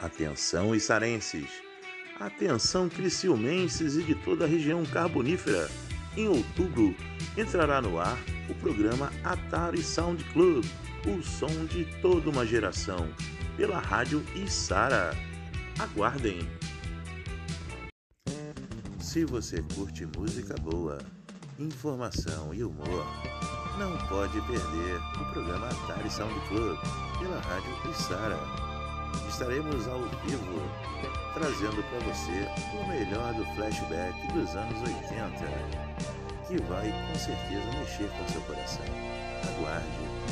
Atenção içarenses! Atenção criciumenses e de toda a região carbonífera! Em outubro entrará no ar o programa Atari Sound Club, o som de toda uma geração, pela rádio Içara. Aguardem! Se você curte música boa, informação e humor, não pode perder o programa Atari Sound Club pela rádio Içara. Estaremos ao vivo trazendo para você o melhor do flashback dos anos 80, que vai com certeza mexer com seu coração. Aguarde!